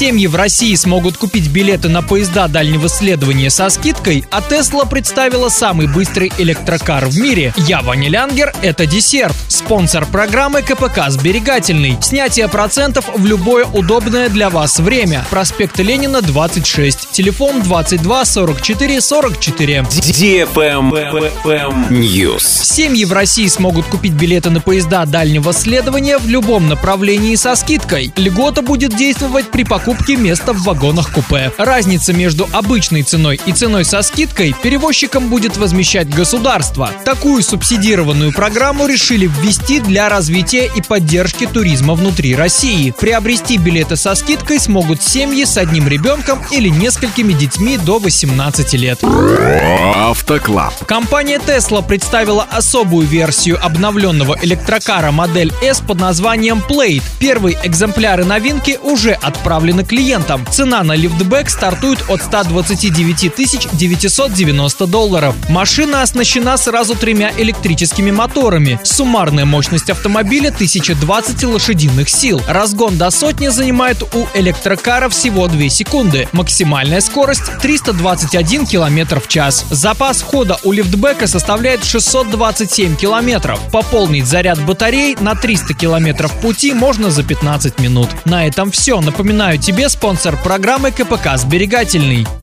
Семьи в России смогут купить билеты на поезда дальнего следования со скидкой, а Tesla представила самый быстрый электрокар в мире. Я Ваня Лянгер, это десерт. Спонсор программы КПК «Сберегательный». Снятие процентов в любое удобное для вас время. Проспект Ленина, 26. Телефон 22 44 44. News. Семьи в России смогут купить билеты на поезда дальнего следования в любом направлении со скидкой. Льгота будет действовать при покупке места в вагонах купе. Разница между обычной ценой и ценой со скидкой перевозчикам будет возмещать государство. Такую субсидированную программу решили ввести для развития и поддержки туризма внутри России. Приобрести билеты со скидкой смогут семьи с одним ребенком или несколькими детьми до 18 лет. Автоклаб. Компания Tesla представила особую версию обновленного электрокара модель S под названием Plate. Первые экземпляры новинки уже отправлены клиентам. Цена на лифтбэк стартует от 129 990 долларов. Машина оснащена сразу тремя электрическими моторами. Суммарная мощность автомобиля 1020 лошадиных сил. Разгон до сотни занимает у электрокара всего 2 секунды. Максимальная скорость 321 км в час. Запас хода у лифтбека составляет 627 километров. Пополнить заряд батарей на 300 километров пути можно за 15 минут. На этом все. Напоминаю тебе спонсор программы КПК «Сберегательный».